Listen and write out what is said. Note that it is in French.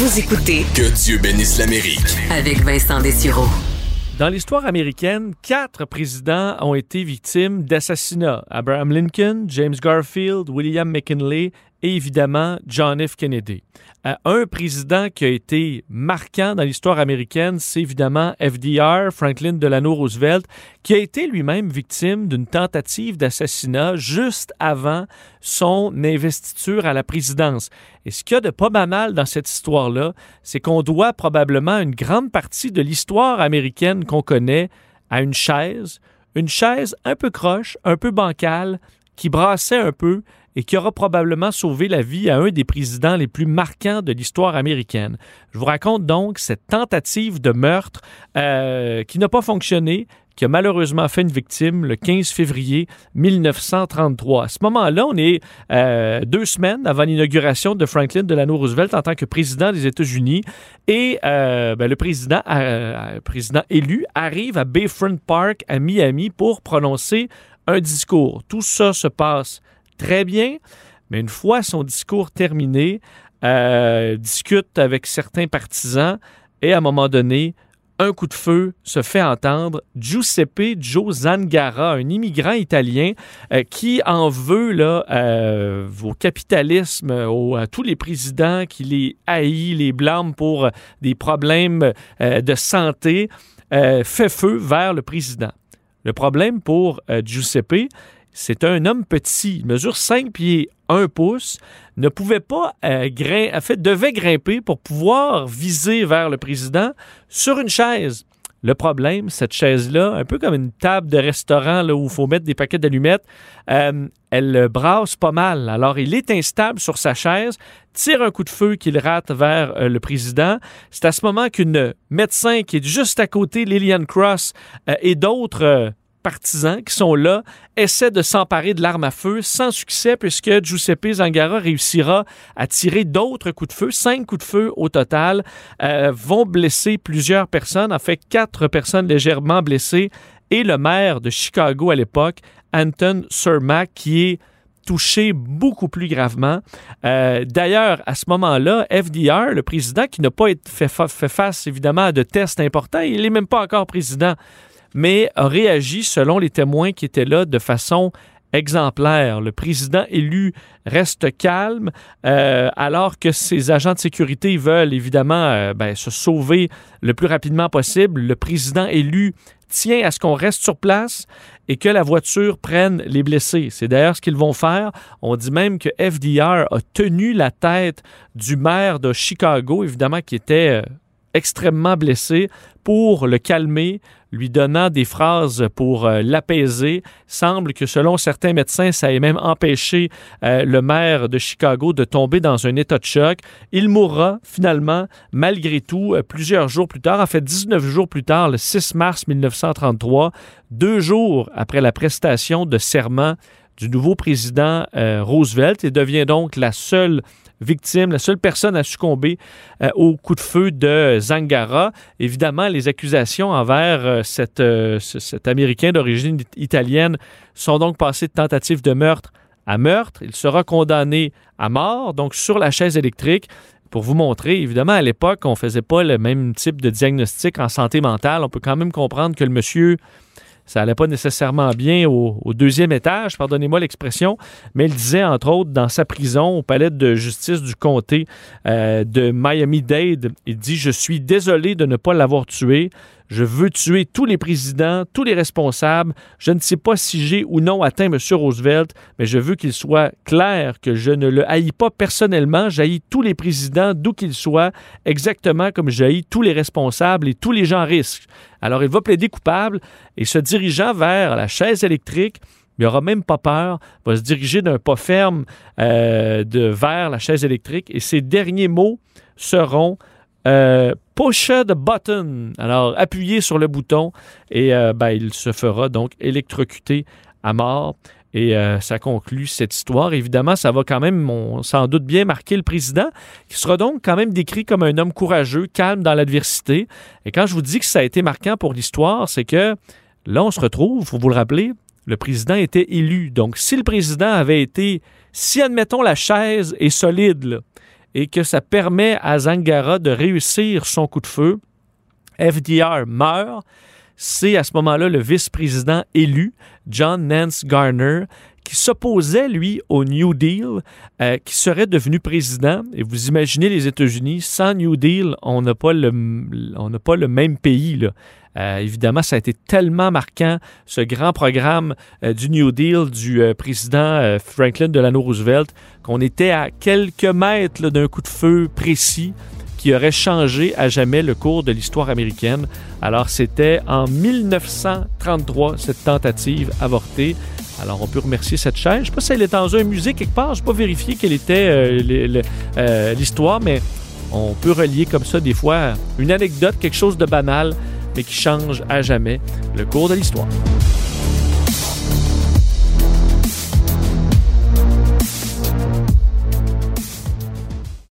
Vous écoutez Que Dieu bénisse l'Amérique. avec Vincent Dessureau. Dans l'histoire américaine, quatre présidents ont été victimes d'assassinats. Abraham Lincoln, James Garfield, William McKinley et évidemment John F. Kennedy. Euh, un président qui a été marquant dans l'histoire américaine, c'est évidemment FDR, Franklin Delano Roosevelt, qui a été lui-même victime d'une tentative d'assassinat juste avant son investiture à la présidence. Et ce qu'il y a de pas banal dans cette histoire-là, c'est qu'on doit probablement une grande partie de l'histoire américaine qu'on connaît à une chaise, une chaise un peu croche, un peu bancale, qui brassait un peu et qui aura probablement sauvé la vie à un des présidents les plus marquants de l'histoire américaine. Je vous raconte donc cette tentative de meurtre euh, qui n'a pas fonctionné, qui a malheureusement fait une victime le 15 février 1933. À ce moment-là, on est euh, deux semaines avant l'inauguration de Franklin Delano Roosevelt en tant que président des États-Unis et euh, ben, le président, président élu arrive à Bayfront Park à Miami pour prononcer un discours. Tout ça se passe très bien, mais une fois son discours terminé, euh, discute avec certains partisans et à un moment donné, un coup de feu se fait entendre. Giuseppe Joe Zangara, un immigrant italien euh, qui en veut là, euh, au capitalisme, au- à tous les présidents qui les haït, les blâme pour des problèmes de santé, fait feu vers le président. Le problème pour Giuseppe, c'est un homme petit, mesure 5 pieds 1 pouce, ne pouvait pas euh, grimper, en fait, devait grimper pour pouvoir viser vers le président sur une chaise. Le problème, cette chaise-là, un peu comme une table de restaurant là, où il faut mettre des paquets d'allumettes, euh, elle brasse pas mal. Alors, il est instable sur sa chaise, tire un coup de feu qu'il rate vers euh, le président. C'est à ce moment qu'une médecin qui est juste à côté, Lillian Cross, et d'autres partisans qui sont là essaient de s'emparer de l'arme à feu sans succès puisque Giuseppe Zangara réussira à tirer d'autres coups de feu, cinq coups de feu au total, euh, vont blesser plusieurs personnes, en fait quatre personnes légèrement blessées et le maire de Chicago à l'époque, Anton Cermak, qui est touché beaucoup plus gravement. Euh, D'ailleurs, à ce moment-là, FDR, le président, qui n'a pas fait, fa- fait face évidemment à de tests importants, il n'est même pas encore président, mais a réagi selon les témoins qui étaient là de façon exemplaire. Le président élu reste calme euh, alors que ses agents de sécurité veulent évidemment euh, ben, se sauver le plus rapidement possible. Le président élu tient à ce qu'on reste sur place et que la voiture prenne les blessés. C'est d'ailleurs ce qu'ils vont faire. On dit même que FDR a tenu la tête du maire de Chicago, évidemment, qui était euh, extrêmement blessé, pour le calmer, lui donnant des phrases pour euh, l'apaiser. Semble que selon certains médecins, ça ait même empêché euh, le maire de Chicago de tomber dans un état de choc. Il mourra finalement, malgré tout, euh, plusieurs jours plus tard, en fait 19 jours plus tard, le 6 mars 1933, deux jours après la prestation de serment du nouveau président euh, Roosevelt et devient donc la seule victime, la seule personne à succomber euh, au coup de feu de Zangara. Évidemment, les accusations envers euh, cet Américain d'origine it- italienne sont donc passées de tentative de meurtre à meurtre. Il sera condamné à mort, donc sur la chaise électrique. Pour vous montrer, évidemment, à l'époque, on ne faisait pas le même type de diagnostic en santé mentale. On peut quand même comprendre que le monsieur ça allait pas nécessairement bien au, deuxième étage, pardonnez-moi l'expression, mais il disait entre autres dans sa prison au palais de justice du comté euh, de Miami-Dade, il dit je suis désolé de ne pas l'avoir tué. Je veux tuer tous les présidents, tous les responsables. Je ne sais pas si j'ai ou non atteint M. Roosevelt, mais je veux qu'il soit clair que je ne le haïs pas personnellement. J'haïs tous les présidents, d'où qu'ils soient, exactement comme j'haïs tous les responsables et tous les gens à risque. Alors, il va plaider coupable et se dirigeant vers la chaise électrique, il n'aura même pas peur, va se diriger d'un pas ferme euh, de, vers la chaise électrique et ses derniers mots seront euh, push the button. Alors, appuyez sur le bouton et euh, ben, il se fera donc électrocuter à mort. Et euh, ça conclut cette histoire. Évidemment, ça va quand même, sans doute, bien marquer le président, qui sera donc quand même décrit comme un homme courageux, calme dans l'adversité. Et quand je vous dis que ça a été marquant pour l'histoire, c'est que là, on se retrouve, faut vous le rappeler, le président était élu. Donc, si le président avait été, si admettons la chaise est solide, là, et que ça permet à Zangara de réussir son coup de feu. FDR meurt. C'est à ce moment-là le vice-président élu, John Nance Garner, qui s'opposait, lui, au New Deal, euh, qui serait devenu président. Et vous imaginez les États-Unis, sans New Deal, on n'a pas, le, même pays. Euh, évidemment, ça a été tellement marquant, ce grand programme euh, du New Deal du président Franklin Delano Roosevelt, qu'on était à quelques mètres d'un coup de feu précis qui aurait changé à jamais le cours de l'histoire américaine. Alors c'était en 1933 cette tentative avortée. Alors, on peut remercier cette chaîne. Je ne sais pas si elle est dans un musée quelque part. Je n'ai pas vérifié quelle était euh, euh, l'histoire, mais on peut relier comme ça des fois une anecdote, quelque chose de banal, mais qui change à jamais le cours de l'histoire.